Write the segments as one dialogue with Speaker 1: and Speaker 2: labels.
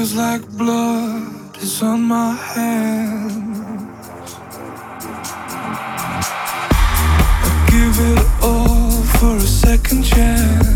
Speaker 1: feels like blood is on my hands. I give it all for a second chance.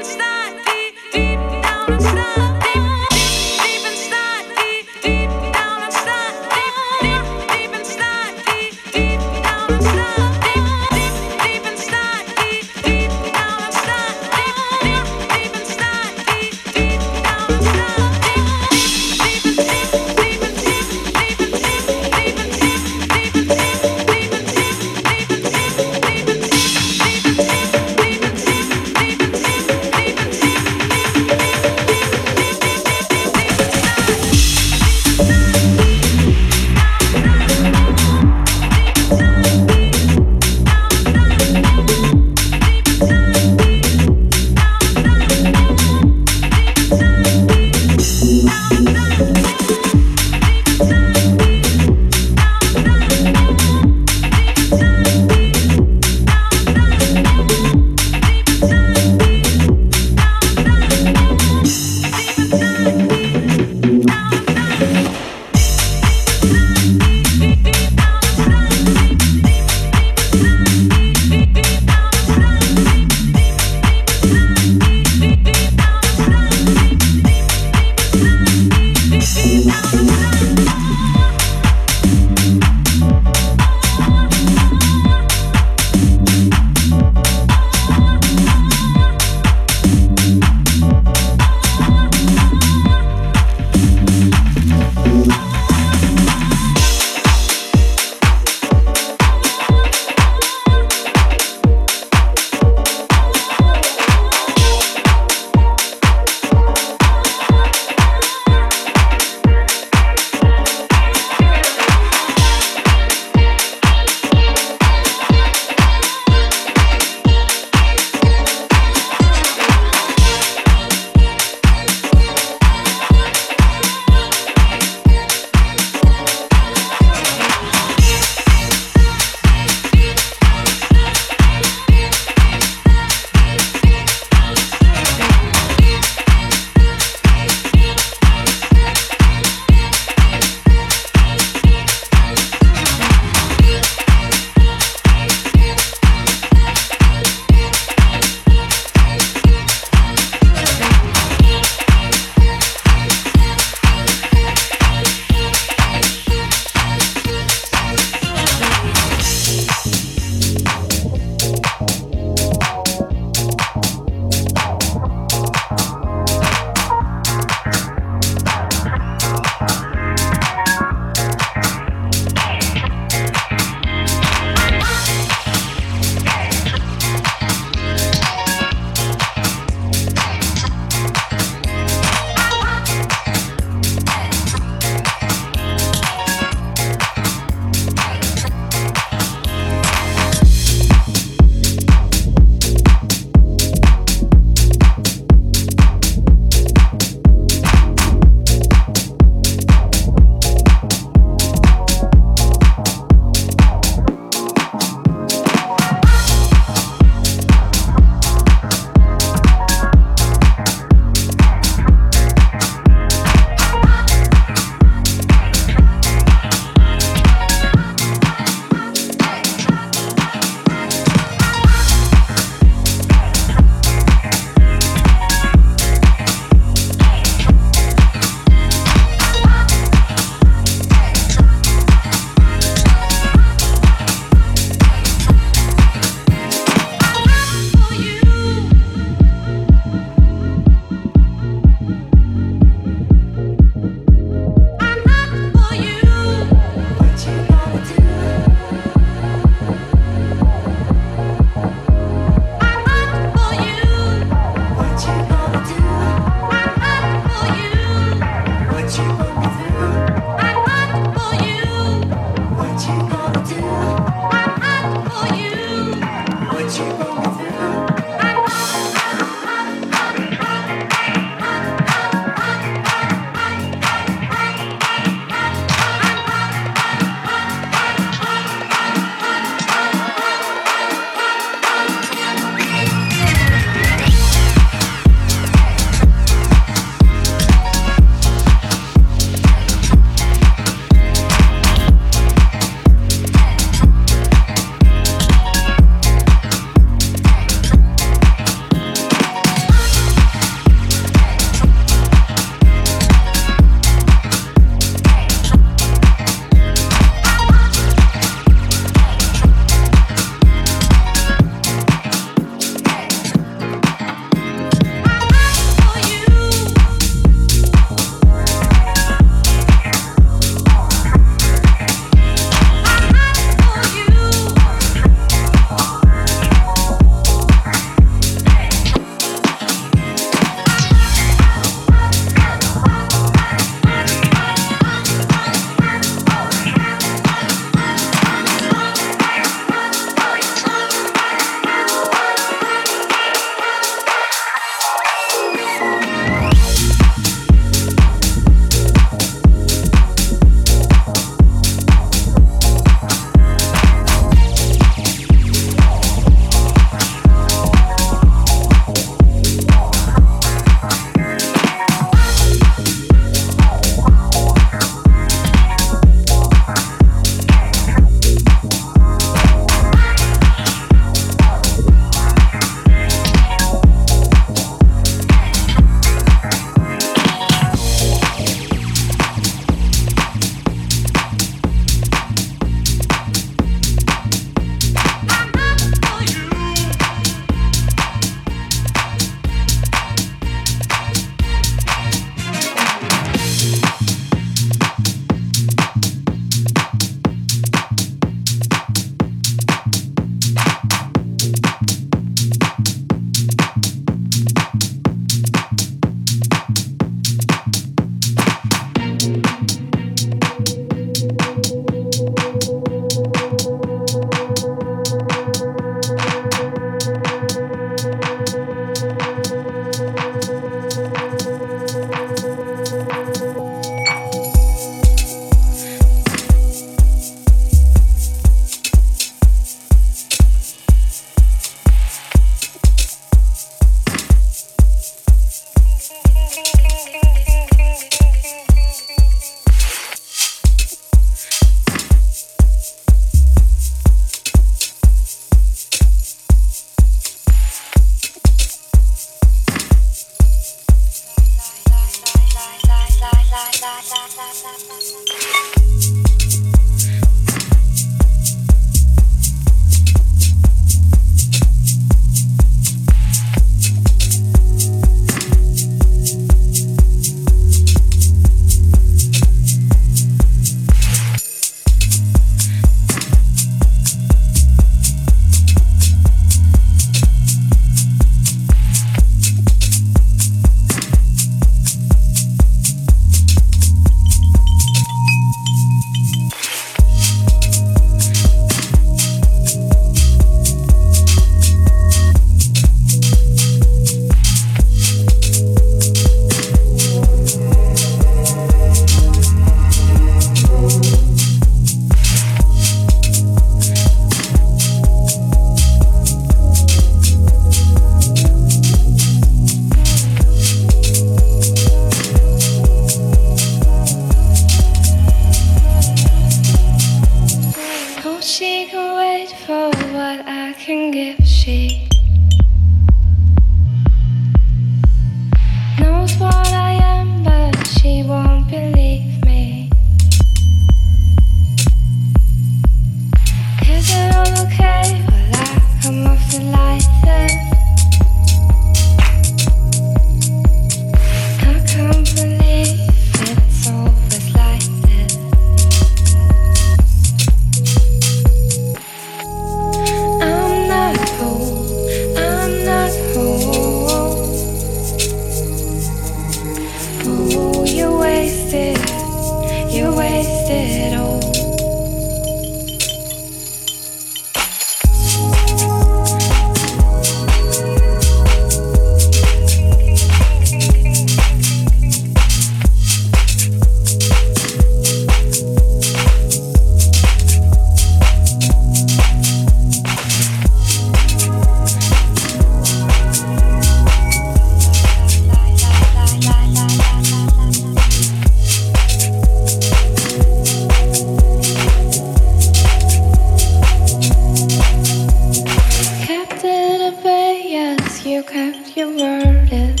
Speaker 2: You kept your word.